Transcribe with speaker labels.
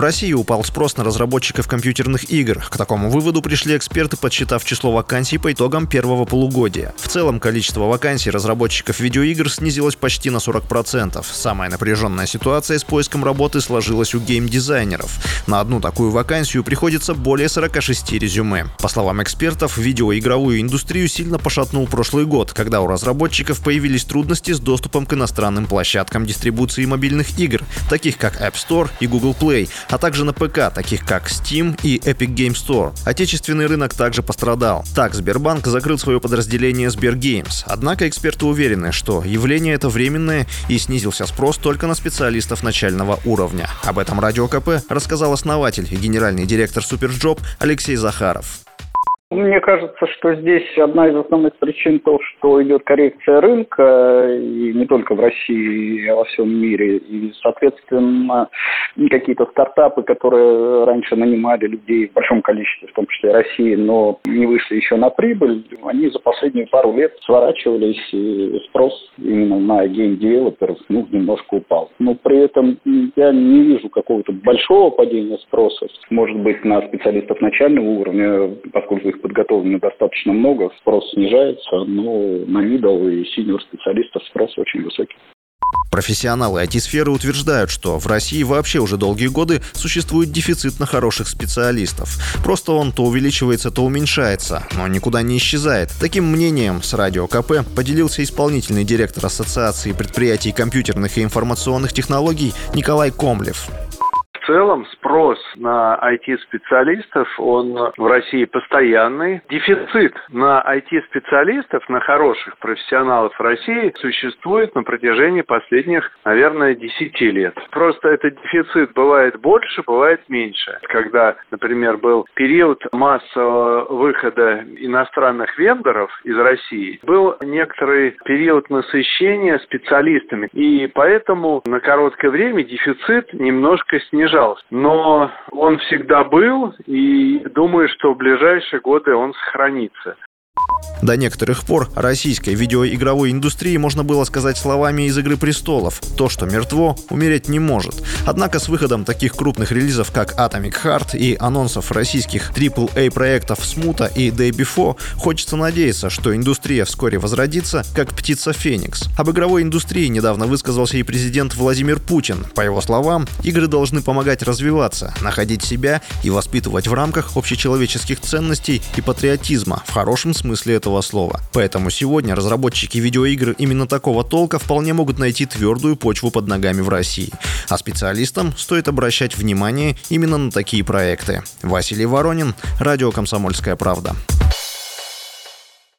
Speaker 1: В России упал спрос на разработчиков компьютерных игр. К такому выводу пришли эксперты, подсчитав число вакансий по итогам первого полугодия. В целом количество вакансий разработчиков видеоигр снизилось почти на 40%. Самая напряженная ситуация с поиском работы сложилась у геймдизайнеров. На одну такую вакансию приходится более 46 резюме. По словам экспертов, видеоигровую индустрию сильно пошатнул прошлый год, когда у разработчиков появились трудности с доступом к иностранным площадкам дистрибуции мобильных игр, таких как App Store и Google Play, а также на ПК, таких как Steam и Epic Games Store. Отечественный рынок также пострадал. Так, Сбербанк закрыл свое подразделение СберГеймс. Однако эксперты уверены, что явление это временное и снизился спрос только на специалистов начального уровня. Об этом Радио КП рассказал основатель и генеральный директор SuperJob Алексей Захаров.
Speaker 2: Мне кажется, что здесь одна из основных причин то, что идет коррекция рынка, и не только в России, а во всем мире. И, соответственно, какие-то стартапы, которые раньше нанимали людей в большом количестве, в том числе России, но не вышли еще на прибыль, они за последние пару лет сворачивались, и спрос именно на гейм-девелоперов ну, немножко упал. Но при этом я не вижу какого-то большого падения спроса. Может быть, на специалистов начального уровня, поскольку их подготовлено достаточно много, спрос снижается, но на middle и senior специалистов спрос очень высокий.
Speaker 1: Профессионалы IT-сферы утверждают, что в России вообще уже долгие годы существует дефицит на хороших специалистов. Просто он то увеличивается, то уменьшается, но никуда не исчезает. Таким мнением с Радио КП поделился исполнительный директор Ассоциации предприятий компьютерных и информационных технологий Николай Комлев
Speaker 3: целом спрос на IT-специалистов, он в России постоянный. Дефицит на IT-специалистов, на хороших профессионалов России существует на протяжении последних, наверное, 10 лет. Просто этот дефицит бывает больше, бывает меньше. Когда, например, был период массового выхода иностранных вендоров из России, был некоторый период насыщения специалистами. И поэтому на короткое время дефицит немножко снижался снижался. Но он всегда был, и думаю, что в ближайшие годы он сохранится.
Speaker 1: До некоторых пор российской видеоигровой индустрии можно было сказать словами из «Игры престолов» «То, что мертво, умереть не может». Однако с выходом таких крупных релизов, как Atomic Heart и анонсов российских AAA-проектов Смута и Day Before, хочется надеяться, что индустрия вскоре возродится, как птица Феникс. Об игровой индустрии недавно высказался и президент Владимир Путин. По его словам, игры должны помогать развиваться, находить себя и воспитывать в рамках общечеловеческих ценностей и патриотизма в хорошем смысле этого этого слова. Поэтому сегодня разработчики видеоигр именно такого толка вполне могут найти твердую почву под ногами в России. А специалистам стоит обращать внимание именно на такие проекты. Василий Воронин, Радио «Комсомольская правда».